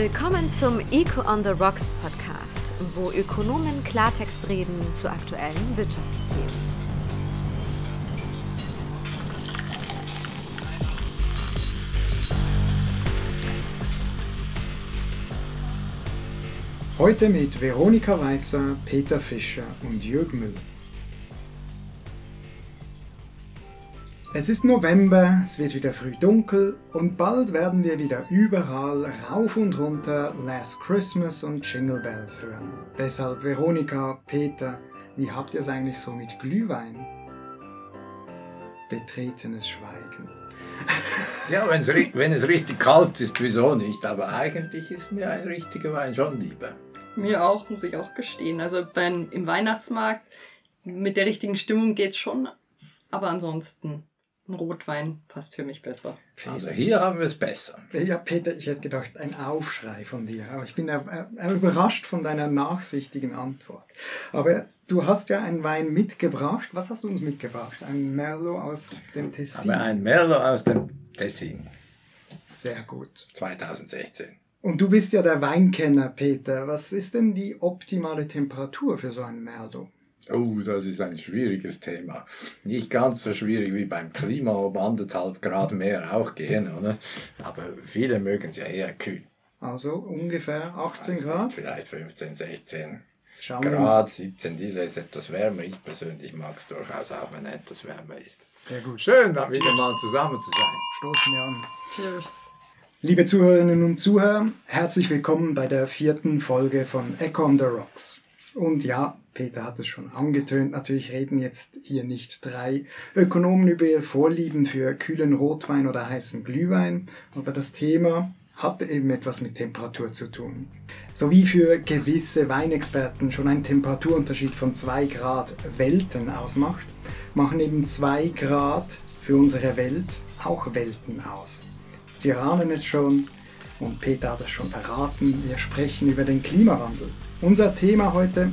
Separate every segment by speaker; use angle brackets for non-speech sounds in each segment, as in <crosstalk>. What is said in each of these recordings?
Speaker 1: Willkommen zum Eco on the Rocks Podcast, wo Ökonomen Klartext reden zu aktuellen Wirtschaftsthemen.
Speaker 2: Heute mit Veronika Weißer, Peter Fischer und Jürg Müller. Es ist November, es wird wieder früh dunkel und bald werden wir wieder überall rauf und runter Last Christmas und Jingle Bells hören. Deshalb Veronika, Peter, wie habt ihr es eigentlich so mit Glühwein? Betretenes Schweigen. <laughs>
Speaker 3: Ja, wenn's, wenn es richtig kalt ist, wieso nicht? Aber eigentlich ist mir ein richtiger Wein schon lieber.
Speaker 4: Mir auch, muss ich auch gestehen. Also beim, im Weihnachtsmarkt mit der richtigen Stimmung geht's schon. Aber ansonsten ein Rotwein passt für mich besser.
Speaker 3: Also hier haben wir es besser.
Speaker 2: Ja, Peter, ich hätte gedacht, ein Aufschrei von dir. Aber ich bin überrascht von deiner nachsichtigen Antwort. Aber du hast ja einen Wein mitgebracht. Was hast du uns mitgebracht? Ein Merlot aus dem Tessin.
Speaker 3: Aber ein Merlot aus dem Tessin.
Speaker 2: Sehr gut.
Speaker 3: 2016.
Speaker 2: Und du bist ja der Weinkenner, Peter. Was ist denn die optimale Temperatur für so ein Merlot?
Speaker 3: Oh, das ist ein schwieriges Thema. Nicht ganz so schwierig wie beim Klima, ob anderthalb Grad mehr auch gehen, oder? Aber viele mögen es ja eher kühl.
Speaker 2: Also ungefähr 18 Grad?
Speaker 3: Vielleicht 15, 16 Schauen Grad, 17. Dieser ist etwas wärmer. Ich persönlich mag es durchaus auch, wenn er etwas wärmer ist.
Speaker 2: Sehr gut.
Speaker 3: Schön, da wieder mal zusammen zu sein.
Speaker 2: Stoßen wir an.
Speaker 4: Cheers.
Speaker 2: Liebe Zuhörerinnen und Zuhörer, herzlich willkommen bei der vierten Folge von Echo on the Rocks. Und ja, Peter hat es schon angetönt, natürlich reden jetzt hier nicht drei Ökonomen über ihr Vorlieben für kühlen Rotwein oder heißen Glühwein, aber das Thema hat eben etwas mit Temperatur zu tun. So wie für gewisse Weinexperten schon ein Temperaturunterschied von zwei Grad Welten ausmacht, machen eben zwei Grad für unsere Welt auch Welten aus. Sie ahnen es schon und Peter hat es schon verraten, wir sprechen über den Klimawandel. Unser Thema heute,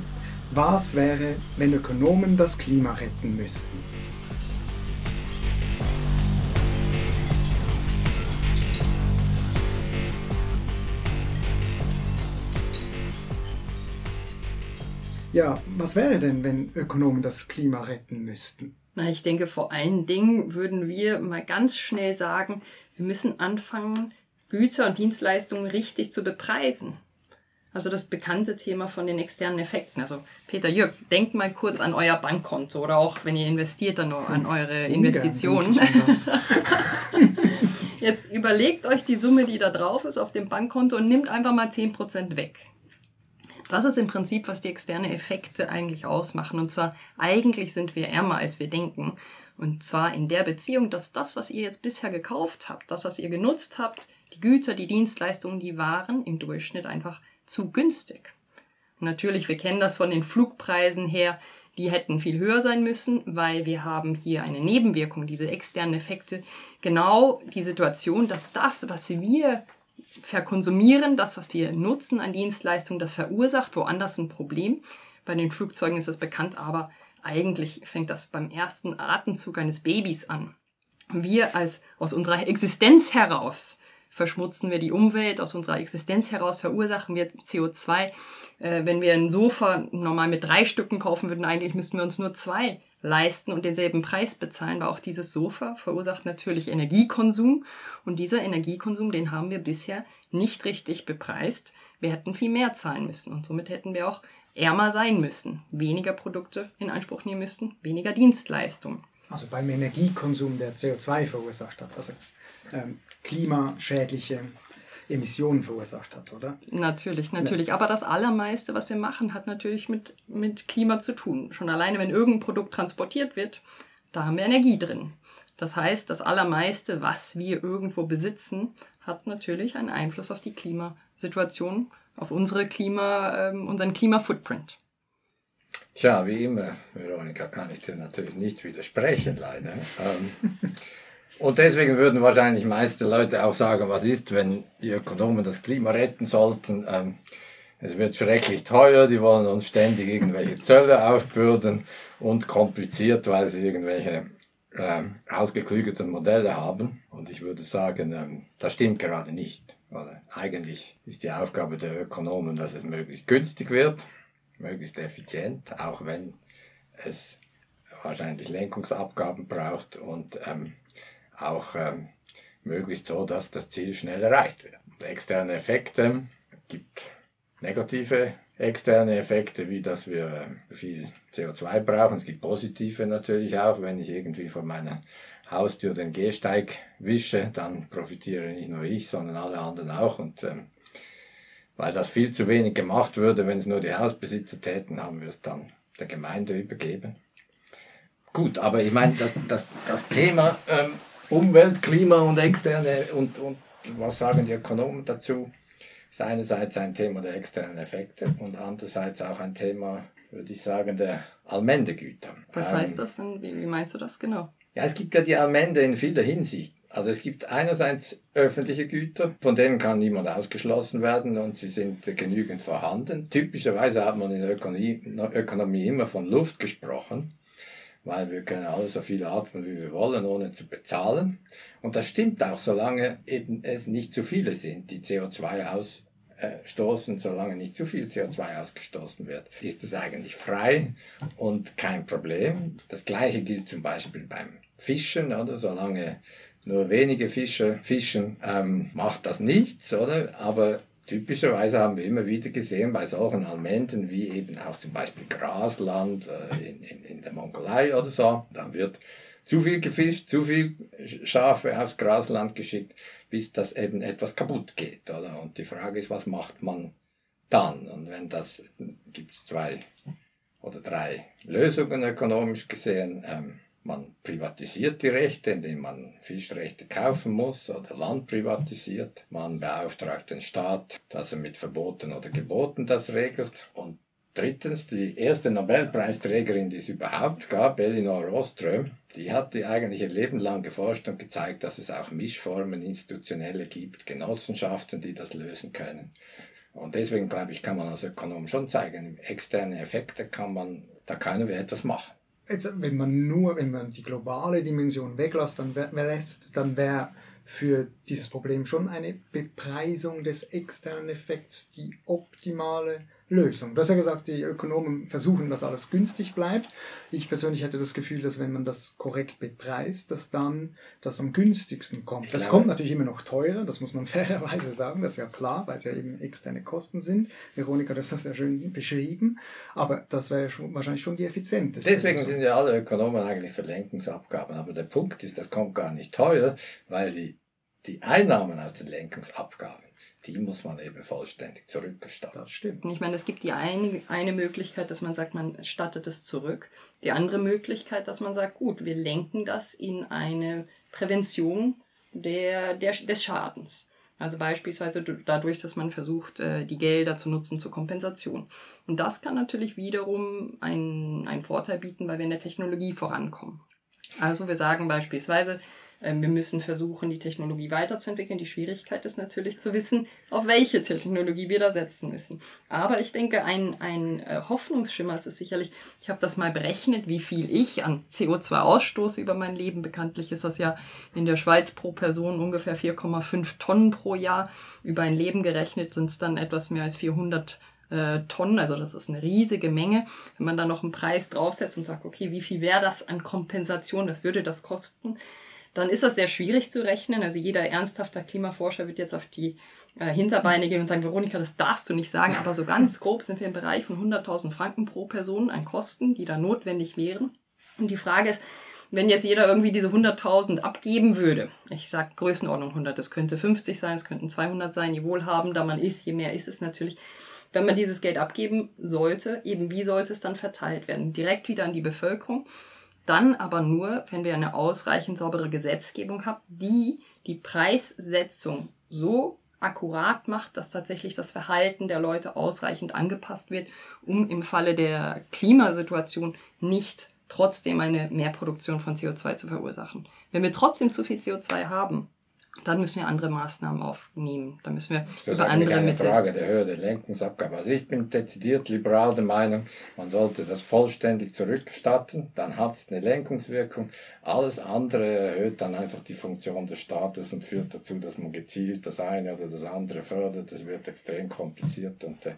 Speaker 2: was wäre, wenn Ökonomen das Klima retten müssten? Ja, was wäre denn, wenn Ökonomen das Klima retten müssten?
Speaker 4: Na, ich denke, vor allen Dingen würden wir mal ganz schnell sagen, wir müssen anfangen, Güter und Dienstleistungen richtig zu bepreisen. Also das bekannte Thema von den externen Effekten. Also Peter Jürg, denkt mal kurz an euer Bankkonto oder auch wenn ihr investiert, dann nur an eure Investitionen. <laughs> <laughs> Jetzt überlegt euch die Summe, die da drauf ist auf dem Bankkonto und nimmt einfach mal 10% weg. Das ist im Prinzip, was die externen Effekte eigentlich ausmachen. Und zwar eigentlich sind wir ärmer, als wir denken. Und zwar in der Beziehung, dass das, was ihr jetzt bisher gekauft habt, das, was ihr genutzt habt, die Güter, die Dienstleistungen, die waren im Durchschnitt einfach zu günstig. Natürlich, wir kennen das von den Flugpreisen her, die hätten viel höher sein müssen, weil wir haben hier eine Nebenwirkung, diese externen Effekte, genau die Situation, dass das, was wir verkonsumieren, das, was wir nutzen an Dienstleistungen, das verursacht woanders ein Problem. Bei den Flugzeugen ist das bekannt, aber eigentlich fängt das beim ersten Atemzug eines Babys an. Wir als aus unserer Existenz heraus verschmutzen wir die Umwelt, aus unserer Existenz heraus verursachen wir CO2. Äh, wenn wir ein Sofa normal mit drei Stücken kaufen würden, eigentlich müssten wir uns nur zwei leisten und denselben Preis bezahlen, weil auch dieses Sofa verursacht natürlich Energiekonsum und dieser Energiekonsum, den haben wir bisher nicht richtig bepreist. Wir hätten viel mehr zahlen müssen und somit hätten wir auch ärmer sein müssen, weniger Produkte in Anspruch nehmen müssten, weniger Dienstleistungen.
Speaker 2: Also beim Energiekonsum, der CO2 verursacht hat, also ähm, klimaschädliche Emissionen verursacht hat, oder?
Speaker 4: Natürlich, natürlich. Ja. Aber das Allermeiste, was wir machen, hat natürlich mit, mit Klima zu tun. Schon alleine, wenn irgendein Produkt transportiert wird, da haben wir Energie drin. Das heißt, das Allermeiste, was wir irgendwo besitzen, hat natürlich einen Einfluss auf die Klimasituation auf unsere Klima, ähm, unseren Klimafootprint.
Speaker 3: Tja, wie immer, Veronika, kann ich dir natürlich nicht widersprechen, leider. Ähm, <laughs> und deswegen würden wahrscheinlich meiste Leute auch sagen, was ist, wenn die Ökonomen das Klima retten sollten? Ähm, es wird schrecklich teuer, die wollen uns ständig irgendwelche Zölle aufbürden und kompliziert, weil sie irgendwelche ähm, ausgeklügelten Modelle haben. Und ich würde sagen, ähm, das stimmt gerade nicht. eigentlich ist die Aufgabe der Ökonomen, dass es möglichst günstig wird, möglichst effizient, auch wenn es wahrscheinlich Lenkungsabgaben braucht und ähm, auch ähm, möglichst so, dass das Ziel schnell erreicht wird. Und externe Effekte gibt negative externe Effekte, wie dass wir viel CO2 brauchen. Es gibt positive natürlich auch, wenn ich irgendwie von meiner Haustür den Gehsteig wische, dann profitiere nicht nur ich, sondern alle anderen auch. Und ähm, weil das viel zu wenig gemacht würde, wenn es nur die Hausbesitzer täten, haben wir es dann der Gemeinde übergeben. Gut, aber ich meine, das, das, das Thema ähm, Umwelt, Klima und externe und, und was sagen die Ökonomen dazu, ist einerseits ein Thema der externen Effekte und andererseits auch ein Thema, würde ich sagen, der Allmendegüter.
Speaker 4: Was ähm, heißt das denn? Wie, wie meinst du das genau?
Speaker 3: Ja, es gibt ja die Allmende in vieler Hinsicht. Also es gibt einerseits öffentliche Güter, von denen kann niemand ausgeschlossen werden und sie sind genügend vorhanden. Typischerweise hat man in der Ökonomie, Ökonomie immer von Luft gesprochen weil wir können alle so viel atmen, wie wir wollen, ohne zu bezahlen. Und das stimmt auch, solange eben es nicht zu viele sind, die CO2 ausstoßen, solange nicht zu viel CO2 ausgestoßen wird, ist es eigentlich frei und kein Problem. Das gleiche gilt zum Beispiel beim Fischen, oder? Solange nur wenige Fische fischen, ähm, macht das nichts, oder? Aber Typischerweise haben wir immer wieder gesehen bei solchen Almenden wie eben auch zum Beispiel Grasland äh, in, in, in der Mongolei oder so, dann wird zu viel gefischt, zu viel Schafe aufs Grasland geschickt, bis das eben etwas kaputt geht. Oder? Und die Frage ist, was macht man dann? Und wenn das, gibt es zwei oder drei Lösungen ökonomisch gesehen. Ähm, man privatisiert die Rechte, indem man Fischrechte kaufen muss oder Land privatisiert. Man beauftragt den Staat, dass er mit Verboten oder Geboten das regelt. Und drittens, die erste Nobelpreisträgerin, die es überhaupt gab, Elinor Ostrom, die hat eigentlich ihr Leben lang geforscht und gezeigt, dass es auch Mischformen, institutionelle gibt, Genossenschaften, die das lösen können. Und deswegen glaube ich, kann man als Ökonom schon zeigen, externe Effekte kann man, da können wir etwas machen
Speaker 2: jetzt, wenn man nur, wenn man die globale Dimension weglässt, dann wäre dann wäre für dieses Problem schon eine Bepreisung des externen Effekts die optimale Lösung. Du hast ja gesagt, die Ökonomen versuchen, dass alles günstig bleibt. Ich persönlich hätte das Gefühl, dass wenn man das korrekt bepreist, dass dann das am günstigsten kommt. Das kommt natürlich immer noch teurer, das muss man <laughs> fairerweise sagen, das ist ja klar, weil es ja eben externe Kosten sind. Veronika hat das sehr schön beschrieben, aber das wäre schon, wahrscheinlich schon die effizienteste.
Speaker 3: Deswegen sind ja alle Ökonomen eigentlich für Lenkungsabgaben, aber der Punkt ist, das kommt gar nicht teuer, weil die, die Einnahmen aus den Lenkungsabgaben die muss man eben vollständig zurückerstatten.
Speaker 2: Das stimmt.
Speaker 4: Ich meine, es gibt die eine, eine Möglichkeit, dass man sagt, man stattet es zurück. Die andere Möglichkeit, dass man sagt, gut, wir lenken das in eine Prävention der, der, des Schadens. Also beispielsweise dadurch, dass man versucht, äh, die Gelder zu nutzen zur Kompensation. Und das kann natürlich wiederum einen, einen Vorteil bieten, weil wir in der Technologie vorankommen. Also wir sagen beispielsweise, wir müssen versuchen, die Technologie weiterzuentwickeln. Die Schwierigkeit ist natürlich zu wissen, auf welche Technologie wir da setzen müssen. Aber ich denke, ein, ein äh, Hoffnungsschimmer ist es sicherlich, ich habe das mal berechnet, wie viel ich an CO2 ausstoße über mein Leben. Bekanntlich ist das ja in der Schweiz pro Person ungefähr 4,5 Tonnen pro Jahr. Über ein Leben gerechnet sind es dann etwas mehr als 400 äh, Tonnen, also das ist eine riesige Menge. Wenn man da noch einen Preis draufsetzt und sagt, okay, wie viel wäre das an Kompensation, das würde das kosten, dann ist das sehr schwierig zu rechnen. Also jeder ernsthafter Klimaforscher wird jetzt auf die äh, Hinterbeine gehen und sagen, Veronika, das darfst du nicht sagen, aber so ganz <laughs> grob sind wir im Bereich von 100.000 Franken pro Person an Kosten, die da notwendig wären. Und die Frage ist, wenn jetzt jeder irgendwie diese 100.000 abgeben würde, ich sag Größenordnung 100, es könnte 50 sein, es könnten 200 sein, je wohlhabender man ist, je mehr ist es natürlich. Wenn man dieses Geld abgeben sollte, eben wie sollte es dann verteilt werden? Direkt wieder an die Bevölkerung dann aber nur, wenn wir eine ausreichend saubere Gesetzgebung haben, die die Preissetzung so akkurat macht, dass tatsächlich das Verhalten der Leute ausreichend angepasst wird, um im Falle der Klimasituation nicht trotzdem eine Mehrproduktion von CO2 zu verursachen. Wenn wir trotzdem zu viel CO2 haben, dann müssen wir andere Maßnahmen aufnehmen. Dann müssen wir
Speaker 3: das
Speaker 4: über
Speaker 3: ist
Speaker 4: andere
Speaker 3: eine
Speaker 4: Mittel.
Speaker 3: Frage der Höhe der Lenkungsabgabe. Also ich bin dezidiert liberal der Meinung, man sollte das vollständig zurückstatten, dann hat es eine Lenkungswirkung. Alles andere erhöht dann einfach die Funktion des Staates und führt dazu, dass man gezielt das eine oder das andere fördert. Das wird extrem kompliziert. Und äh,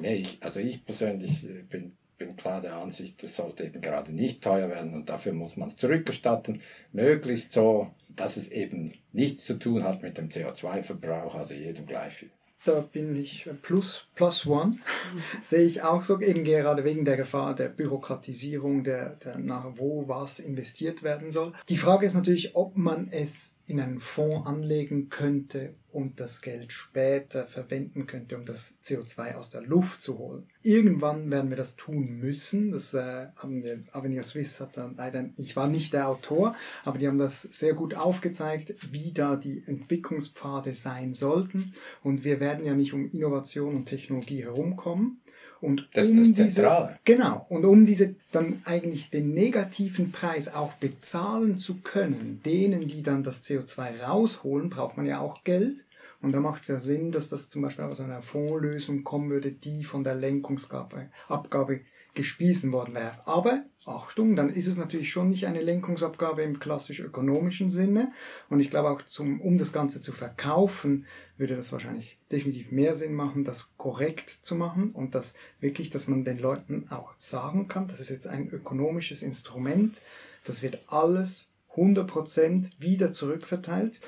Speaker 3: nee, ich, also ich persönlich äh, bin bin klar der Ansicht, das sollte eben gerade nicht teuer werden und dafür muss man es zurückgestatten, möglichst so, dass es eben nichts zu tun hat mit dem CO2-Verbrauch, also jedem gleich viel.
Speaker 2: Da bin ich plus, plus one, <laughs> sehe ich auch so, eben gerade wegen der Gefahr der Bürokratisierung, der, der nach wo was investiert werden soll. Die Frage ist natürlich, ob man es in einen Fonds anlegen könnte und das Geld später verwenden könnte, um das CO2 aus der Luft zu holen. Irgendwann werden wir das tun müssen. Das äh, haben wir, Avenir Swiss hat dann leider, ich war nicht der Autor, aber die haben das sehr gut aufgezeigt, wie da die Entwicklungspfade sein sollten. Und wir werden ja nicht um Innovation und Technologie herumkommen. Und
Speaker 3: das
Speaker 2: um
Speaker 3: ist das
Speaker 2: diese. Genau. Und um diese dann eigentlich den negativen Preis auch bezahlen zu können, denen, die dann das CO2 rausholen, braucht man ja auch Geld. Und da macht es ja Sinn, dass das zum Beispiel aus einer Fondslösung kommen würde, die von der Lenkungsabgabe Abgabe gespiesen worden wäre. Aber Achtung, dann ist es natürlich schon nicht eine Lenkungsabgabe im klassisch ökonomischen Sinne. Und ich glaube auch, zum, um das Ganze zu verkaufen, würde das wahrscheinlich definitiv mehr Sinn machen, das korrekt zu machen und das wirklich, dass man den Leuten auch sagen kann, das ist jetzt ein ökonomisches Instrument, das wird alles 100% wieder zurückverteilt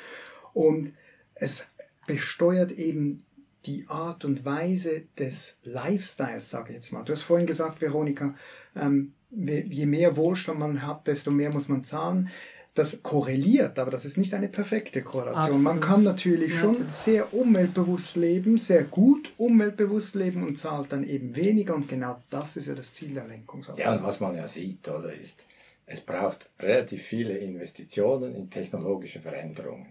Speaker 2: und es besteuert eben die Art und Weise des Lifestyles, sage ich jetzt mal. Du hast vorhin gesagt, Veronika, ähm, je mehr Wohlstand man hat, desto mehr muss man zahlen. Das korreliert, aber das ist nicht eine perfekte Korrelation.
Speaker 4: Absolut.
Speaker 2: Man kann natürlich schon
Speaker 4: Natürlich.
Speaker 2: sehr umweltbewusst leben, sehr gut umweltbewusst leben und zahlt dann eben weniger. Und genau das ist ja das Ziel der Lenkungsabgabe.
Speaker 3: Ja, und was man ja sieht, oder, ist, es braucht relativ viele Investitionen in technologische Veränderungen.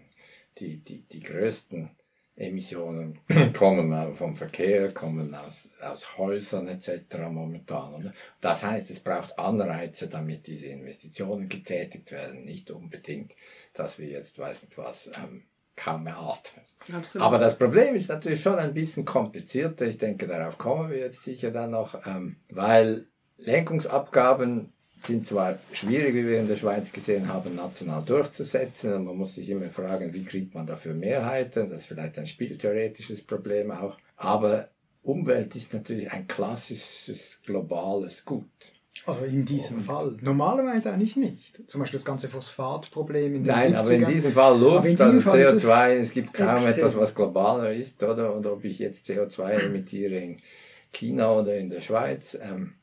Speaker 3: Die, die, die größten Emissionen <clears throat> kommen vom Verkehr, kommen aus, aus Häusern etc. momentan. Oder? Das heißt, es braucht Anreize, damit diese Investitionen getätigt werden. Nicht unbedingt, dass wir jetzt, weiß nicht was, ähm, kaum mehr atmen.
Speaker 4: Absolut.
Speaker 3: Aber das Problem ist natürlich schon ein bisschen komplizierter. Ich denke, darauf kommen wir jetzt sicher dann noch, ähm, weil Lenkungsabgaben sind zwar schwierig, wie wir in der Schweiz gesehen haben, national durchzusetzen. Und man muss sich immer fragen, wie kriegt man dafür Mehrheiten. Das ist vielleicht ein spieltheoretisches Problem auch. Aber Umwelt ist natürlich ein klassisches globales Gut.
Speaker 2: Also in diesem Fall. Normalerweise eigentlich nicht. Zum Beispiel das ganze Phosphatproblem in den
Speaker 3: Nein,
Speaker 2: 70ern.
Speaker 3: aber in diesem Fall Luft, also
Speaker 2: Fall ist es
Speaker 3: CO2, es gibt kaum
Speaker 2: extrem.
Speaker 3: etwas, was globaler ist, oder? Und ob ich jetzt CO2 emitiere in China oder in der Schweiz, ähm,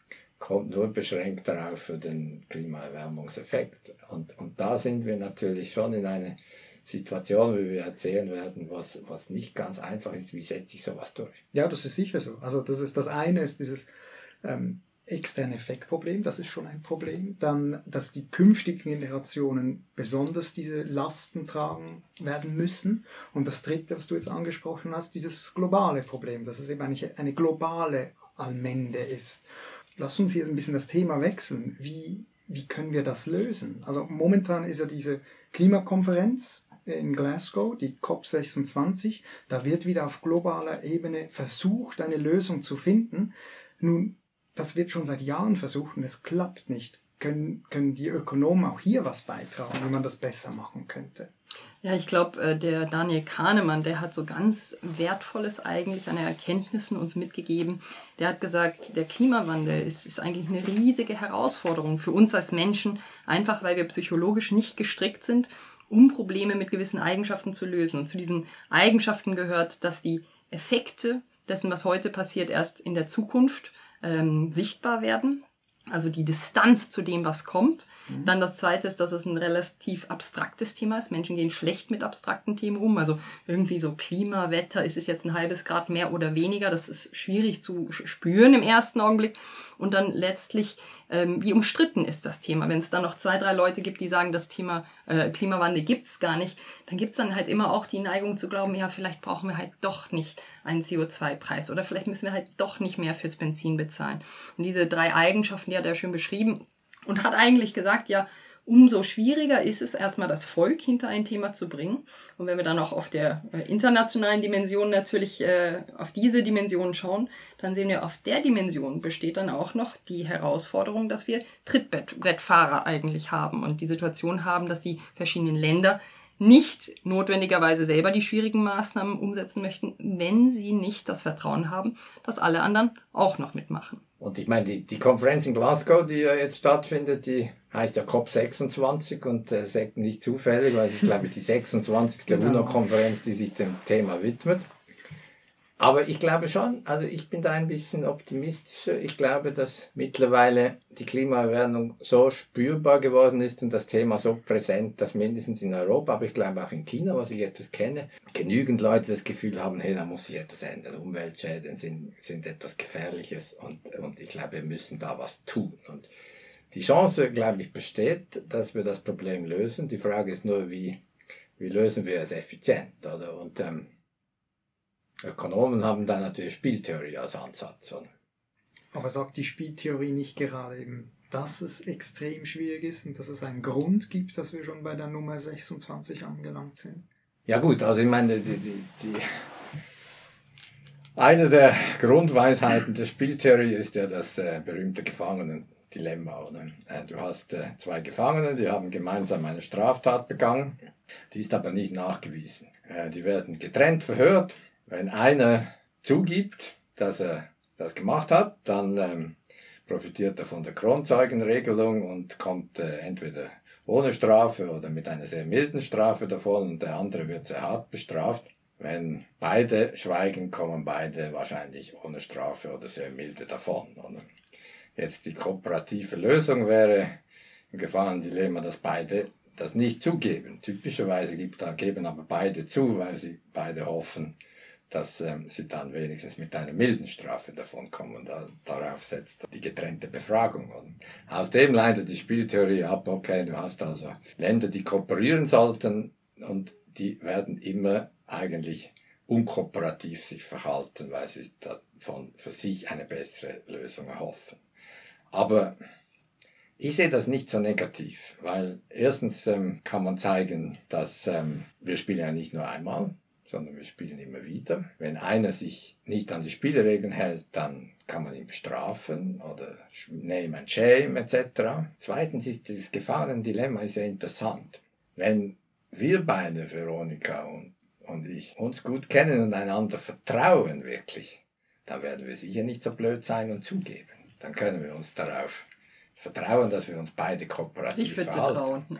Speaker 3: kommt nur beschränkt darauf für den Klimaerwärmungseffekt. Und, und da sind wir natürlich schon in einer Situation, wie wir erzählen werden, was, was nicht ganz einfach ist, wie setze ich sowas durch.
Speaker 2: Ja, das ist sicher so. Also das ist das eine ist dieses ähm, externe Effektproblem, das ist schon ein Problem. Dann, dass die künftigen Generationen besonders diese Lasten tragen werden müssen. Und das dritte, was du jetzt angesprochen hast, dieses globale Problem, dass es eben eigentlich eine globale Allmende ist. Lass uns hier ein bisschen das Thema wechseln. Wie, wie können wir das lösen? Also momentan ist ja diese Klimakonferenz in Glasgow, die COP26, da wird wieder auf globaler Ebene versucht, eine Lösung zu finden. Nun, das wird schon seit Jahren versucht und es klappt nicht. Können, können die Ökonomen auch hier was beitragen, wie man das besser machen könnte?
Speaker 4: Ja, ich glaube, äh, der Daniel Kahnemann, der hat so ganz Wertvolles eigentlich an Erkenntnissen uns mitgegeben. Der hat gesagt, der Klimawandel ist, ist eigentlich eine riesige Herausforderung für uns als Menschen, einfach weil wir psychologisch nicht gestrickt sind, um Probleme mit gewissen Eigenschaften zu lösen. Und zu diesen Eigenschaften gehört, dass die Effekte dessen, was heute passiert, erst in der Zukunft ähm, sichtbar werden. Also die Distanz zu dem, was kommt. Dann das Zweite ist, dass es ein relativ abstraktes Thema ist. Menschen gehen schlecht mit abstrakten Themen um. Also irgendwie so Klima, Wetter, ist es jetzt ein halbes Grad mehr oder weniger? Das ist schwierig zu spüren im ersten Augenblick. Und dann letztlich, ähm, wie umstritten ist das Thema? Wenn es dann noch zwei, drei Leute gibt, die sagen, das Thema äh, Klimawandel gibt's gar nicht, dann gibt's dann halt immer auch die Neigung zu glauben, ja, vielleicht brauchen wir halt doch nicht einen CO2-Preis oder vielleicht müssen wir halt doch nicht mehr fürs Benzin bezahlen. Und diese drei Eigenschaften, die hat er schön beschrieben und hat eigentlich gesagt, ja, umso schwieriger ist es erstmal das Volk hinter ein Thema zu bringen. Und wenn wir dann auch auf der äh, internationalen Dimension natürlich äh, auf diese Dimension schauen, dann sehen wir, auf der Dimension besteht dann auch noch die Herausforderung, dass wir Trittbrettfahrer eigentlich haben und die Situation haben, dass die verschiedenen Länder nicht notwendigerweise selber die schwierigen Maßnahmen umsetzen möchten, wenn sie nicht das Vertrauen haben, dass alle anderen auch noch mitmachen.
Speaker 3: Und ich meine, die, die Konferenz in Glasgow, die ja jetzt stattfindet, die heißt ja COP26 und äh, nicht zufällig, weil es ist, glaube ich, die 26. Genau. UNO-Konferenz, die sich dem Thema widmet. Aber ich glaube schon, also ich bin da ein bisschen optimistischer. Ich glaube, dass mittlerweile die Klimaerwärmung so spürbar geworden ist und das Thema so präsent, dass mindestens in Europa, aber ich glaube auch in China, was ich etwas kenne, genügend Leute das Gefühl haben, hey, da muss sich etwas ändern. Umweltschäden sind, sind etwas Gefährliches und, und ich glaube, wir müssen da was tun. Und die Chance, glaube ich, besteht, dass wir das Problem lösen. Die Frage ist nur, wie, wie lösen wir es effizient, oder? Und, ähm, Ökonomen haben da natürlich Spieltheorie als Ansatz. Oder?
Speaker 2: Aber sagt die Spieltheorie nicht gerade eben, dass es extrem schwierig ist und dass es einen Grund gibt, dass wir schon bei der Nummer 26 angelangt sind?
Speaker 3: Ja gut, also ich meine, die, die, die eine der Grundweisheiten der Spieltheorie ist ja das äh, berühmte Gefangenendilemma. Oder? Äh, du hast äh, zwei Gefangene, die haben gemeinsam eine Straftat begangen, die ist aber nicht nachgewiesen. Äh, die werden getrennt verhört wenn einer zugibt, dass er das gemacht hat, dann ähm, profitiert er von der Kronzeugenregelung und kommt äh, entweder ohne Strafe oder mit einer sehr milden Strafe davon und der andere wird sehr hart bestraft. Wenn beide schweigen, kommen beide wahrscheinlich ohne Strafe oder sehr milde davon. Oder? Jetzt die kooperative Lösung wäre im Gefangenendilemma, dass beide das nicht zugeben. Typischerweise geben aber beide zu, weil sie beide hoffen, dass ähm, sie dann wenigstens mit einer milden Strafe davonkommen. Da, darauf setzt die getrennte Befragung. Und aus dem leitet die Spieltheorie ab, okay, du hast also Länder, die kooperieren sollten und die werden immer eigentlich unkooperativ sich verhalten, weil sie davon für sich eine bessere Lösung erhoffen. Aber ich sehe das nicht so negativ, weil erstens ähm, kann man zeigen, dass ähm, wir spielen ja nicht nur einmal, sondern wir spielen immer wieder. Wenn einer sich nicht an die Spielregeln hält, dann kann man ihn bestrafen oder name and shame etc. Zweitens ist dieses Gefahrendilemma sehr interessant. Wenn wir beide, Veronika und, und ich, uns gut kennen und einander vertrauen wirklich, dann werden wir sicher nicht so blöd sein und zugeben. Dann können wir uns darauf vertrauen, dass wir uns beide kooperativ
Speaker 4: ich würde verhalten.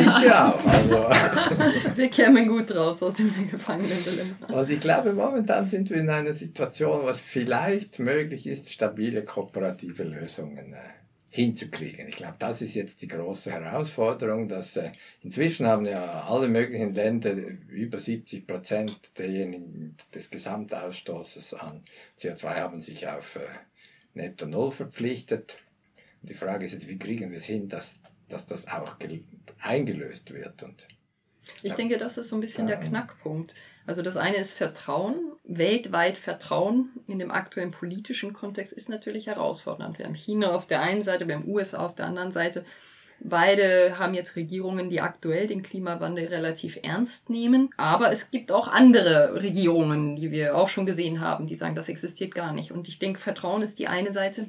Speaker 3: Ich auch. Also. <laughs>
Speaker 4: wir kämen gut raus aus dem Gefangenendilemma.
Speaker 3: Und ich glaube, momentan sind wir in einer Situation, was vielleicht möglich ist, stabile kooperative Lösungen äh, hinzukriegen. Ich glaube, das ist jetzt die große Herausforderung, dass äh, inzwischen haben ja alle möglichen Länder über 70 Prozent derjenigen des Gesamtausstoßes an CO2 haben sich auf äh, Netto Null verpflichtet. Die Frage ist jetzt, wie kriegen wir es hin, dass, dass das auch eingelöst wird. Und,
Speaker 4: ich denke, das ist so ein bisschen der Knackpunkt. Also das eine ist Vertrauen. Weltweit Vertrauen in dem aktuellen politischen Kontext ist natürlich herausfordernd. Wir haben China auf der einen Seite, wir haben USA auf der anderen Seite. Beide haben jetzt Regierungen, die aktuell den Klimawandel relativ ernst nehmen. Aber es gibt auch andere Regierungen, die wir auch schon gesehen haben, die sagen, das existiert gar nicht. Und ich denke, Vertrauen ist die eine Seite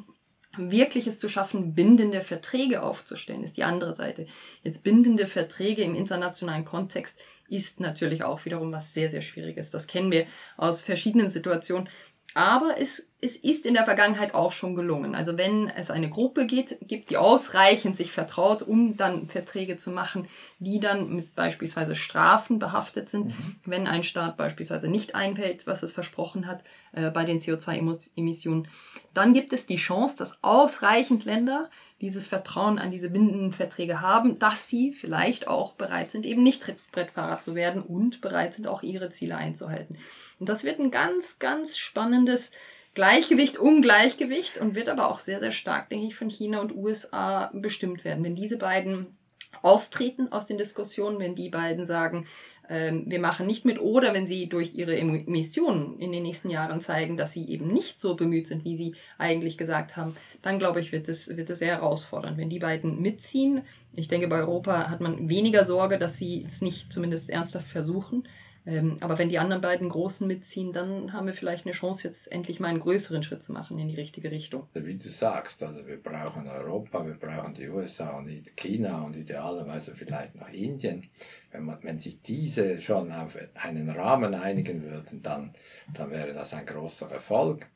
Speaker 4: wirklich es zu schaffen, bindende Verträge aufzustellen, ist die andere Seite. Jetzt bindende Verträge im internationalen Kontext ist natürlich auch wiederum was sehr, sehr Schwieriges. Das kennen wir aus verschiedenen Situationen. Aber es, es ist in der Vergangenheit auch schon gelungen. Also wenn es eine Gruppe geht, gibt, die ausreichend sich vertraut, um dann Verträge zu machen, die dann mit beispielsweise Strafen behaftet sind, mhm. wenn ein Staat beispielsweise nicht einfällt, was es versprochen hat äh, bei den CO2-Emissionen, dann gibt es die Chance, dass ausreichend Länder dieses Vertrauen an diese bindenden Verträge haben, dass sie vielleicht auch bereit sind, eben nicht Trittbrettfahrer zu werden und bereit sind, auch ihre Ziele einzuhalten. Und das wird ein ganz, ganz spannendes Gleichgewicht, Ungleichgewicht und wird aber auch sehr, sehr stark, denke ich, von China und USA bestimmt werden. Wenn diese beiden austreten aus den Diskussionen, wenn die beiden sagen, ähm, wir machen nicht mit, oder wenn sie durch ihre Emissionen in den nächsten Jahren zeigen, dass sie eben nicht so bemüht sind, wie sie eigentlich gesagt haben, dann glaube ich, wird es, wird sehr herausfordernd. Wenn die beiden mitziehen, ich denke, bei Europa hat man weniger Sorge, dass sie es nicht zumindest ernsthaft versuchen. Ähm, aber wenn die anderen beiden Großen mitziehen, dann haben wir vielleicht eine Chance, jetzt endlich mal einen größeren Schritt zu machen in die richtige Richtung.
Speaker 3: Wie du sagst, also wir brauchen Europa, wir brauchen die USA und China und idealerweise vielleicht noch Indien. Wenn, man, wenn sich diese schon auf einen Rahmen einigen würden, dann, dann wäre das ein großer Erfolg.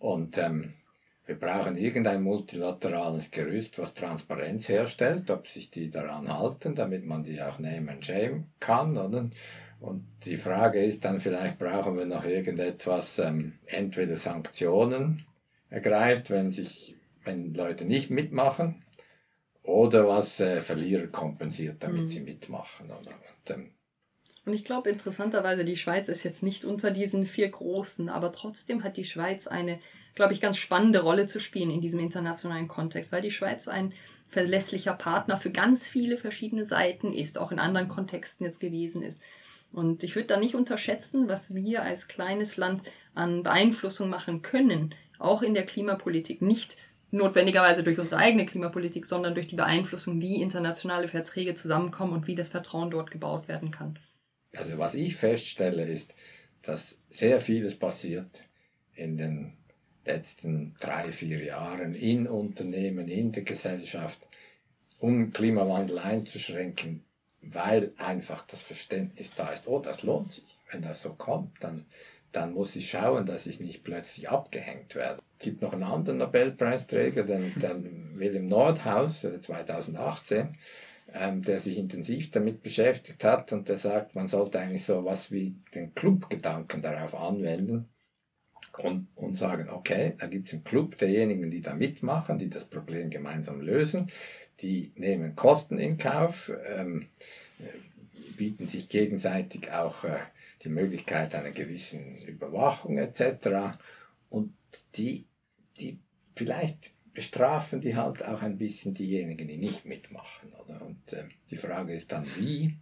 Speaker 3: Und ähm, wir brauchen irgendein multilaterales Gerüst, was Transparenz herstellt, ob sich die daran halten, damit man die auch name and shame kann. Oder? Und die Frage ist dann, vielleicht brauchen wir noch irgendetwas, ähm, entweder Sanktionen ergreift, wenn sich, wenn Leute nicht mitmachen, oder was äh, Verlierer kompensiert, damit mhm. sie mitmachen. Oder? Und, ähm,
Speaker 4: und ich glaube interessanterweise, die Schweiz ist jetzt nicht unter diesen vier Großen, aber trotzdem hat die Schweiz eine, glaube ich, ganz spannende Rolle zu spielen in diesem internationalen Kontext, weil die Schweiz ein verlässlicher Partner für ganz viele verschiedene Seiten ist, auch in anderen Kontexten jetzt gewesen ist. Und ich würde da nicht unterschätzen, was wir als kleines Land an Beeinflussung machen können, auch in der Klimapolitik. Nicht notwendigerweise durch unsere eigene Klimapolitik, sondern durch die Beeinflussung, wie internationale Verträge zusammenkommen und wie das Vertrauen dort gebaut werden kann.
Speaker 3: Also was ich feststelle ist, dass sehr vieles passiert in den letzten drei, vier Jahren in Unternehmen, in der Gesellschaft, um Klimawandel einzuschränken, weil einfach das Verständnis da ist, oh, das lohnt sich. Wenn das so kommt, dann, dann muss ich schauen, dass ich nicht plötzlich abgehängt werde. Es gibt noch einen anderen Nobelpreisträger, den, den William Nordhaus, 2018, äh, ähm, der sich intensiv damit beschäftigt hat und der sagt, man sollte eigentlich so was wie den Clubgedanken darauf anwenden und, und sagen, okay, da gibt es einen Club derjenigen, die da mitmachen, die das Problem gemeinsam lösen die nehmen Kosten in Kauf, ähm, bieten sich gegenseitig auch äh, die Möglichkeit einer gewissen Überwachung etc. Und die, die vielleicht bestrafen die halt auch ein bisschen diejenigen, die nicht mitmachen. Oder? Und äh, die Frage ist dann, wie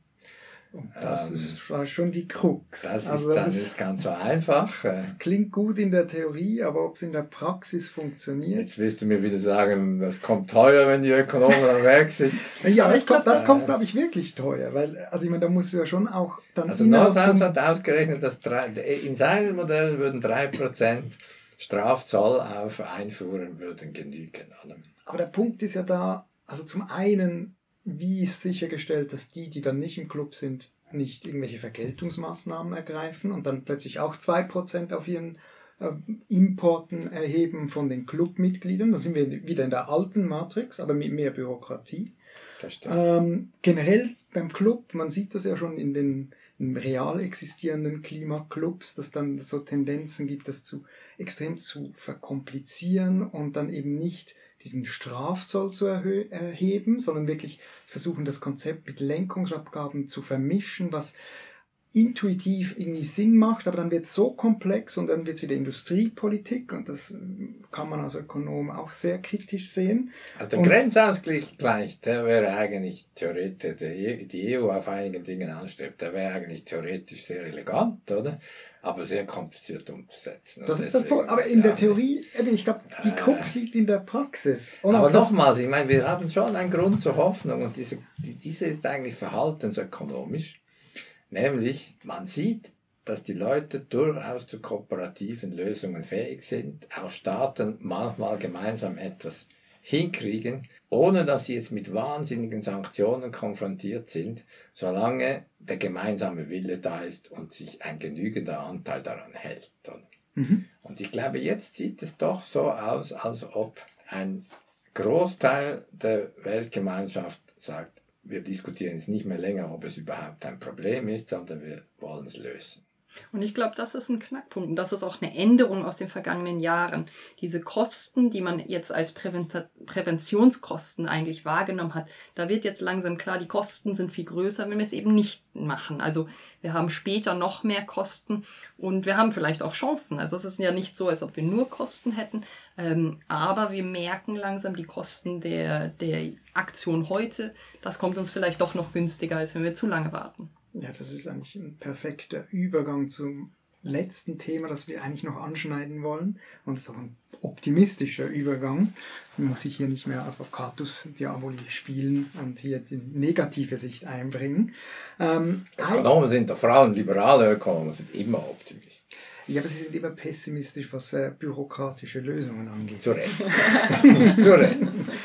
Speaker 2: und das ähm, ist schon die Krux.
Speaker 3: Das, also ist das ist, nicht ganz so einfach.
Speaker 2: Es klingt gut in der Theorie, aber ob es in der Praxis funktioniert.
Speaker 3: Jetzt willst du mir wieder sagen, das kommt teuer, wenn die Ökonomen am Werk sind. <laughs>
Speaker 2: Ja, das kommt, das kommt, glaube ich, wirklich teuer, weil, also ich meine, da muss ja schon auch dann
Speaker 3: Also Nordhaus hat ausgerechnet, dass drei, in seinen Modellen würden 3% Strafzoll auf Einfuhren würden genügen.
Speaker 2: Aber der Punkt ist ja da, also zum einen wie ist sichergestellt, dass die, die dann nicht im Club sind, nicht irgendwelche Vergeltungsmaßnahmen ergreifen und dann plötzlich auch 2% auf ihren äh, Importen erheben von den Clubmitgliedern. Da sind wir wieder in der alten Matrix, aber mit mehr Bürokratie. Ähm, generell beim Club, man sieht das ja schon in den in real existierenden Klimaclubs, dass dann so Tendenzen gibt, das zu extrem zu verkomplizieren und dann eben nicht diesen Strafzoll zu erheben, sondern wirklich versuchen, das Konzept mit Lenkungsabgaben zu vermischen, was intuitiv irgendwie Sinn macht, aber dann wird es so komplex und dann wird es wieder Industriepolitik und das kann man als Ökonom auch sehr kritisch sehen.
Speaker 3: Also der und Grenzausgleich, der wäre eigentlich theoretisch, die EU auf einigen Dingen anstrebt, der wäre eigentlich theoretisch sehr elegant, oder? Aber sehr kompliziert umzusetzen.
Speaker 2: Das ist der Punkt. Aber in der Theorie, eben, ich glaube, die Krux liegt in der Praxis.
Speaker 3: Und aber nochmals, ich meine, wir haben schon einen Grund zur Hoffnung und diese, diese ist eigentlich verhaltensökonomisch. Nämlich, man sieht, dass die Leute durchaus zu kooperativen Lösungen fähig sind, auch Staaten manchmal gemeinsam etwas hinkriegen, ohne dass sie jetzt mit wahnsinnigen Sanktionen konfrontiert sind, solange der gemeinsame Wille da ist und sich ein genügender Anteil daran hält. Mhm. Und ich glaube, jetzt sieht es doch so aus, als ob ein Großteil der Weltgemeinschaft sagt, wir diskutieren jetzt nicht mehr länger, ob es überhaupt ein Problem ist, sondern wir wollen es lösen.
Speaker 4: Und ich glaube, das ist ein Knackpunkt. Und das ist auch eine Änderung aus den vergangenen Jahren. Diese Kosten, die man jetzt als Präventionskosten eigentlich wahrgenommen hat, da wird jetzt langsam klar, die Kosten sind viel größer, wenn wir es eben nicht machen. Also wir haben später noch mehr Kosten und wir haben vielleicht auch Chancen. Also es ist ja nicht so, als ob wir nur Kosten hätten, ähm, aber wir merken langsam die Kosten der, der Aktion heute. Das kommt uns vielleicht doch noch günstiger, als wenn wir zu lange warten.
Speaker 2: Ja, das ist eigentlich ein perfekter Übergang zum letzten Thema, das wir eigentlich noch anschneiden wollen. Und es ist auch ein optimistischer Übergang. Man muss sich hier nicht mehr Advocatus Diaboli spielen und hier die negative Sicht einbringen.
Speaker 3: Ähm, Ökonomen sind, Frauen, liberale Ökonomen sind immer optimistisch.
Speaker 2: Ja, aber sie sind immer pessimistisch, was äh, bürokratische Lösungen angeht.
Speaker 3: Zu <laughs> Recht. <laughs> Zu Recht.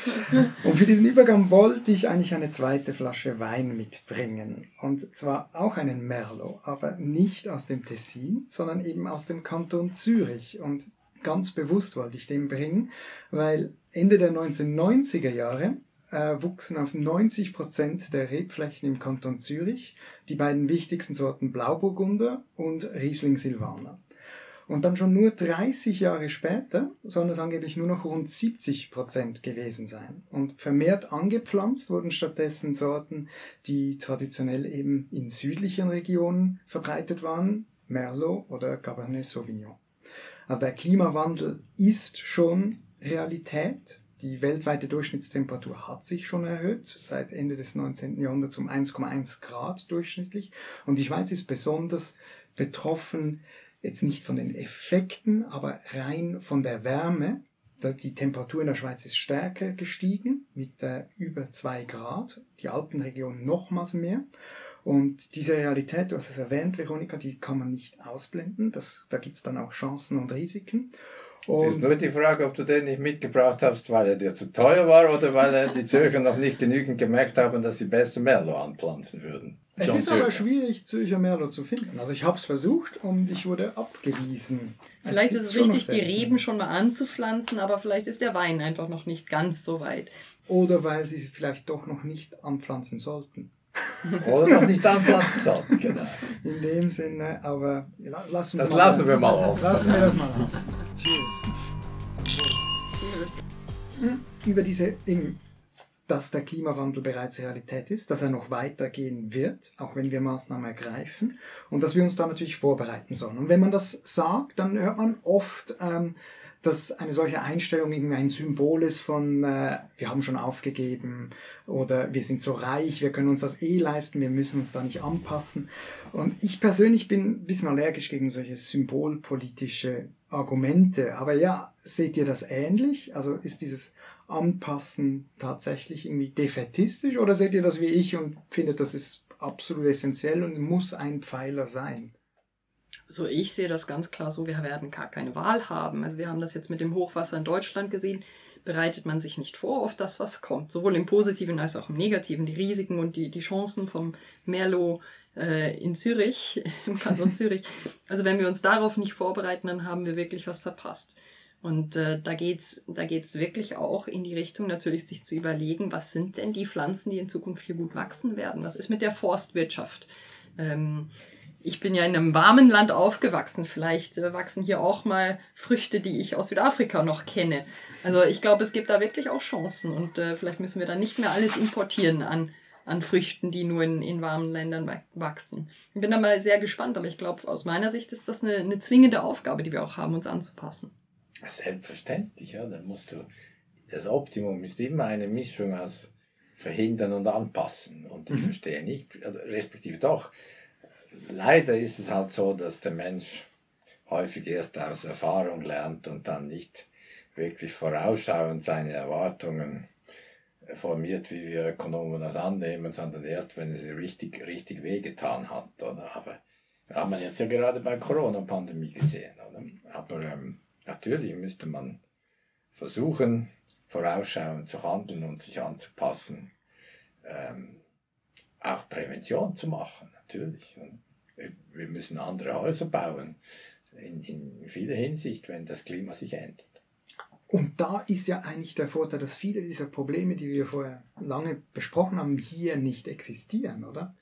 Speaker 3: <laughs>
Speaker 2: Und für diesen Übergang wollte ich eigentlich eine zweite Flasche Wein mitbringen. Und zwar auch einen Merlot, aber nicht aus dem Tessin, sondern eben aus dem Kanton Zürich. Und ganz bewusst wollte ich den bringen, weil Ende der 1990er Jahre äh, wuchsen auf 90 Prozent der Rebflächen im Kanton Zürich die beiden wichtigsten Sorten Blauburgunder und Riesling Silvaner. Und dann schon nur 30 Jahre später sollen es angeblich nur noch rund 70 Prozent gewesen sein. Und vermehrt angepflanzt wurden stattdessen Sorten, die traditionell eben in südlichen Regionen verbreitet waren, Merlot oder Cabernet Sauvignon. Also der Klimawandel ist schon Realität. Die weltweite Durchschnittstemperatur hat sich schon erhöht, seit Ende des 19. Jahrhunderts um 1,1 Grad durchschnittlich. Und die Schweiz ist besonders betroffen jetzt nicht von den Effekten, aber rein von der Wärme. Die Temperatur in der Schweiz ist stärker gestiegen, mit äh, über zwei Grad, die Alpenregion nochmals mehr. Und diese Realität, du hast es erwähnt, Veronika, die kann man nicht ausblenden. Das, da gibt es dann auch Chancen und Risiken.
Speaker 3: Und es ist nur die Frage, ob du den nicht mitgebracht hast, weil er dir zu teuer war oder weil die Zürcher noch nicht genügend gemerkt haben, dass sie besser Merlot anpflanzen würden.
Speaker 2: Es John ist Zürcher. aber schwierig, Zürcher Merlot zu finden. Also ich habe es versucht und ich wurde abgewiesen.
Speaker 4: Vielleicht ist es wichtig, die Reben schon mal anzupflanzen, aber vielleicht ist der Wein einfach noch nicht ganz so weit.
Speaker 2: Oder weil sie vielleicht doch noch nicht anpflanzen sollten. <laughs>
Speaker 3: Oder noch nicht anpflanzen sollten, genau.
Speaker 2: In dem Sinne, aber lassen
Speaker 3: wir Das mal lassen wir mal auf.
Speaker 2: Lassen wir das mal auf. Cheers. Cheers. Über diese dass der Klimawandel bereits Realität ist, dass er noch weitergehen wird, auch wenn wir Maßnahmen ergreifen und dass wir uns da natürlich vorbereiten sollen. Und wenn man das sagt, dann hört man oft, ähm, dass eine solche Einstellung irgendwie ein Symbol ist von, äh, wir haben schon aufgegeben oder wir sind so reich, wir können uns das eh leisten, wir müssen uns da nicht anpassen. Und ich persönlich bin ein bisschen allergisch gegen solche symbolpolitische Argumente. Aber ja, seht ihr das ähnlich? Also ist dieses Anpassen tatsächlich irgendwie defetistisch oder seht ihr das wie ich und findet, das ist absolut essentiell und muss ein Pfeiler sein?
Speaker 4: Also ich sehe das ganz klar so, wir werden gar keine Wahl haben. Also wir haben das jetzt mit dem Hochwasser in Deutschland gesehen, bereitet man sich nicht vor auf das, was kommt. Sowohl im Positiven als auch im Negativen. Die Risiken und die, die Chancen vom Merlot äh, in Zürich, <laughs> im Kanton Zürich. Also wenn wir uns darauf nicht vorbereiten, dann haben wir wirklich was verpasst. Und äh, da geht's da geht's wirklich auch in die Richtung, natürlich sich zu überlegen, was sind denn die Pflanzen, die in Zukunft hier gut wachsen werden? Was ist mit der Forstwirtschaft? Ähm, ich bin ja in einem warmen Land aufgewachsen. Vielleicht äh, wachsen hier auch mal Früchte, die ich aus Südafrika noch kenne. Also ich glaube, es gibt da wirklich auch Chancen und äh, vielleicht müssen wir da nicht mehr alles importieren an, an Früchten, die nur in, in warmen Ländern wachsen. Ich bin da mal sehr gespannt, aber ich glaube, aus meiner Sicht ist das eine, eine zwingende Aufgabe, die wir auch haben, uns anzupassen.
Speaker 3: Selbstverständlich, ja. Dann musst du, das Optimum ist immer eine Mischung aus verhindern und anpassen. Und ich mhm. verstehe nicht, also respektive doch, leider ist es halt so, dass der Mensch häufig erst aus Erfahrung lernt und dann nicht wirklich vorausschauend seine Erwartungen formiert, wie wir Ökonomen das annehmen, sondern erst, wenn es richtig, richtig wehgetan hat. Oder? Aber haben wir jetzt ja gerade bei Corona-Pandemie gesehen. Oder? Aber ähm, Natürlich müsste man versuchen, vorausschauend zu handeln und sich anzupassen. Ähm, auch Prävention zu machen, natürlich. Und wir müssen andere Häuser bauen, in, in vieler Hinsicht, wenn das Klima sich ändert.
Speaker 2: Und da ist ja eigentlich der Vorteil, dass viele dieser Probleme, die wir vorher lange besprochen haben, hier nicht existieren, oder?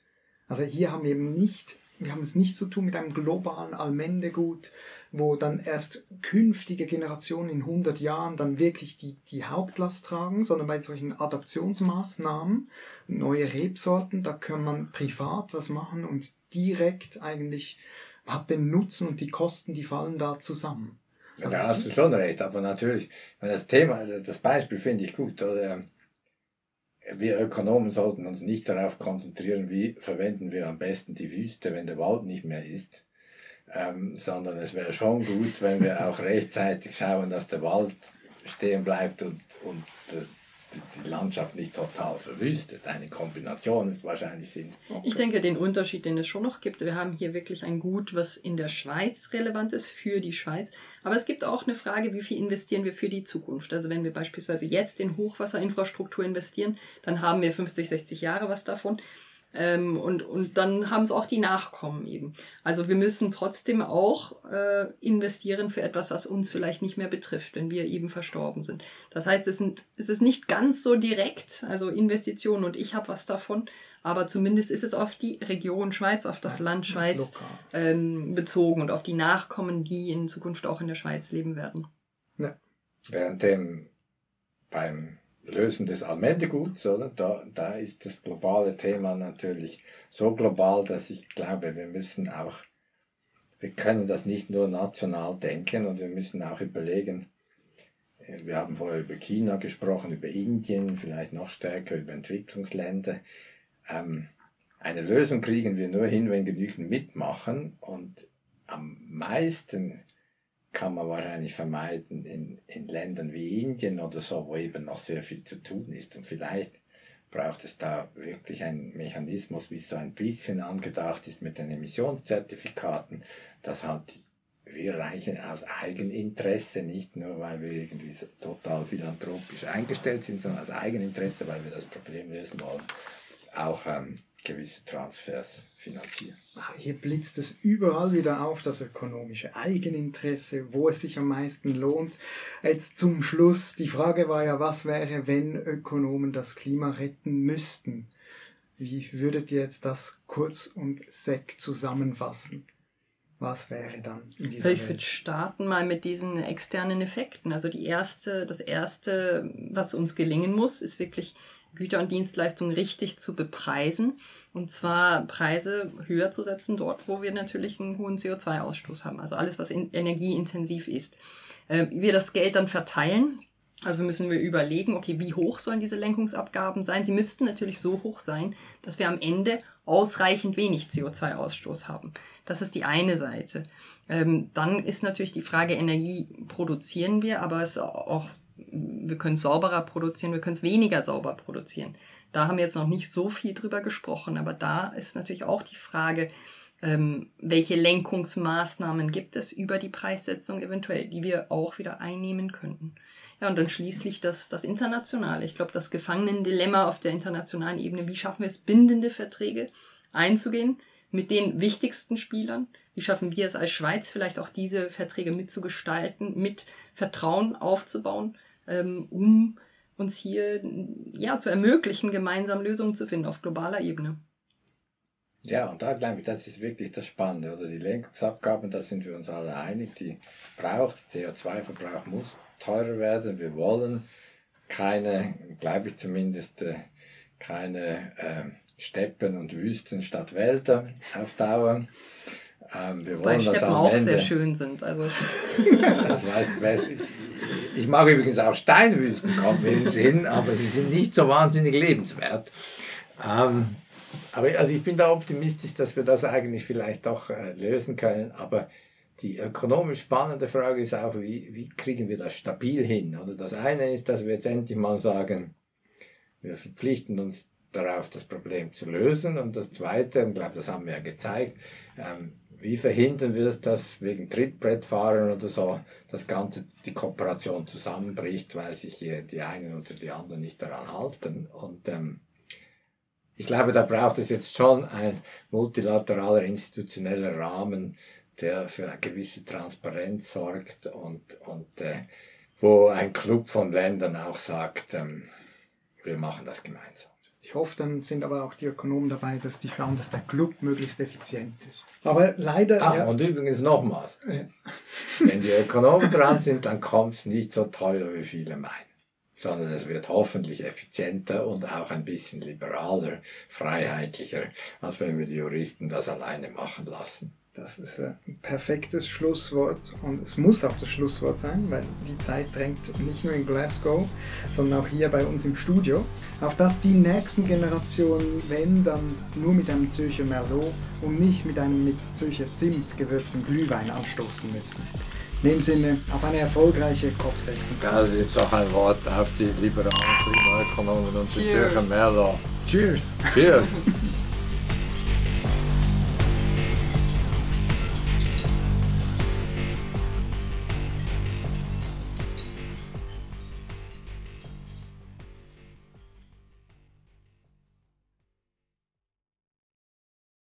Speaker 2: Also hier haben wir eben nicht wir haben es nicht zu tun mit einem globalen Allmendegut, wo dann erst künftige Generationen in 100 Jahren dann wirklich die, die Hauptlast tragen, sondern bei solchen Adaptionsmaßnahmen, neue Rebsorten, da kann man privat was machen und direkt eigentlich hat den Nutzen und die Kosten, die fallen da zusammen.
Speaker 3: Ja, da hast du schon recht, aber natürlich, das Thema, das Beispiel finde ich gut. Oder? Wir Ökonomen sollten uns nicht darauf konzentrieren, wie verwenden wir am besten die Wüste, wenn der Wald nicht mehr ist, ähm, sondern es wäre schon gut, wenn wir auch rechtzeitig schauen, dass der Wald stehen bleibt und, und das, die Landschaft nicht total verwüstet. Eine Kombination ist wahrscheinlich sinnvoll.
Speaker 4: Ich denke, den Unterschied, den es schon noch gibt, wir haben hier wirklich ein Gut, was in der Schweiz relevant ist, für die Schweiz. Aber es gibt auch eine Frage, wie viel investieren wir für die Zukunft? Also wenn wir beispielsweise jetzt in Hochwasserinfrastruktur investieren, dann haben wir 50, 60 Jahre was davon. Ähm, und, und dann haben es auch die Nachkommen eben. Also wir müssen trotzdem auch äh, investieren für etwas, was uns vielleicht nicht mehr betrifft, wenn wir eben verstorben sind. Das heißt, es, sind, es ist nicht ganz so direkt, also Investitionen und ich habe was davon, aber zumindest ist es auf die Region Schweiz, auf das ja, Land Schweiz ähm, bezogen und auf die Nachkommen, die in Zukunft auch in der Schweiz leben werden.
Speaker 3: Ja. Währenddem beim Lösen des Allmendeguts, oder? Da, da ist das globale Thema natürlich so global, dass ich glaube, wir müssen auch, wir können das nicht nur national denken und wir müssen auch überlegen, äh, wir haben vorher über China gesprochen, über Indien, vielleicht noch stärker über Entwicklungsländer. Ähm, eine Lösung kriegen wir nur hin, wenn genügend mitmachen und am meisten kann man wahrscheinlich vermeiden in, in Ländern wie Indien oder so, wo eben noch sehr viel zu tun ist. Und vielleicht braucht es da wirklich einen Mechanismus, wie es so ein bisschen angedacht ist mit den Emissionszertifikaten, dass halt wir reichen aus Eigeninteresse, nicht nur weil wir irgendwie total philanthropisch eingestellt sind, sondern aus Eigeninteresse, weil wir das Problem lösen wollen, auch ähm, gewisse Transfers finanzieren.
Speaker 2: Ah, hier blitzt es überall wieder auf, das ökonomische Eigeninteresse, wo es sich am meisten lohnt. Jetzt zum Schluss, die Frage war ja, was wäre, wenn Ökonomen das Klima retten müssten? Wie würdet ihr jetzt das kurz und sec zusammenfassen? Was wäre dann
Speaker 4: in dieser also Ich würde starten mal mit diesen externen Effekten. Also die erste, das erste, was uns gelingen muss, ist wirklich Güter und Dienstleistungen richtig zu bepreisen. Und zwar Preise höher zu setzen dort, wo wir natürlich einen hohen CO2-Ausstoß haben. Also alles, was energieintensiv ist. Wie wir das Geld dann verteilen, also müssen wir überlegen, okay, wie hoch sollen diese Lenkungsabgaben sein? Sie müssten natürlich so hoch sein, dass wir am Ende ausreichend wenig CO2-Ausstoß haben. Das ist die eine Seite. Ähm, dann ist natürlich die Frage, Energie produzieren wir, aber es ist auch wir können es sauberer produzieren, wir können es weniger sauber produzieren. Da haben wir jetzt noch nicht so viel drüber gesprochen, aber da ist natürlich auch die Frage, ähm, welche Lenkungsmaßnahmen gibt es über die Preissetzung eventuell, die wir auch wieder einnehmen könnten. Ja, und dann schließlich das, das Internationale. Ich glaube, das Gefangenendilemma auf der internationalen Ebene, wie schaffen wir es, bindende Verträge einzugehen mit den wichtigsten Spielern, wie schaffen wir es als Schweiz vielleicht auch diese Verträge mitzugestalten, mit Vertrauen aufzubauen, ähm, um uns hier ja zu ermöglichen, gemeinsam Lösungen zu finden auf globaler Ebene.
Speaker 3: Ja, und da glaube ich, das ist wirklich das Spannende, oder die Lenkungsabgaben, da sind wir uns alle einig, die braucht, CO2-Verbrauch muss teurer werden, wir wollen keine, glaube ich zumindest, äh, keine äh, Steppen und Wüsten statt Wälder auf Dauer.
Speaker 4: Ähm, wir wollen Weil Steppen auch Ende, sehr schön sind. Also. <laughs>
Speaker 3: das weiß, ich, ich mag übrigens auch Steinwüsten, kommt mir in den Sinn, aber sie sind nicht so wahnsinnig lebenswert. Ähm, aber also ich bin da optimistisch, dass wir das eigentlich vielleicht doch äh, lösen können. Aber die ökonomisch spannende Frage ist auch, wie, wie kriegen wir das stabil hin? Oder das eine ist, dass wir jetzt endlich mal sagen, wir verpflichten uns darauf, das Problem zu lösen. Und das zweite, und ich glaube, das haben wir ja gezeigt, ähm, wie verhindern wir es, dass wegen Trittbrettfahrern oder so das Ganze, die Kooperation zusammenbricht, weil sich die einen oder die anderen nicht daran halten. Und ähm, ich glaube, da braucht es jetzt schon ein multilateraler institutioneller Rahmen, der für eine gewisse Transparenz sorgt und, und äh, wo ein Club von Ländern auch sagt, ähm, wir machen das gemeinsam.
Speaker 2: Ich hoffe, dann sind aber auch die Ökonomen dabei, dass die schauen, dass der Club möglichst effizient ist. Aber leider.
Speaker 3: Ah,
Speaker 2: ja,
Speaker 3: und übrigens nochmals.
Speaker 2: Ja.
Speaker 3: Wenn die Ökonomen dran sind, dann kommt es nicht so teuer, wie viele meinen. Sondern es wird hoffentlich effizienter und auch ein bisschen liberaler, freiheitlicher, als wenn wir die Juristen das alleine machen lassen.
Speaker 2: Das ist ein perfektes Schlusswort und es muss auch das Schlusswort sein, weil die Zeit drängt nicht nur in Glasgow, sondern auch hier bei uns im Studio, auf dass die nächsten Generationen, wenn dann nur mit einem Zürcher Merlot und nicht mit einem mit Zürcher Zimt gewürzten Glühwein anstoßen müssen. In dem Sinne, auf eine erfolgreiche COP26.
Speaker 3: Das ist doch ein Wort auf die liberalen Klimaökonomen und die
Speaker 4: Cheers.
Speaker 3: Zürcher Merlot.
Speaker 2: Cheers!
Speaker 3: Cheers! <laughs>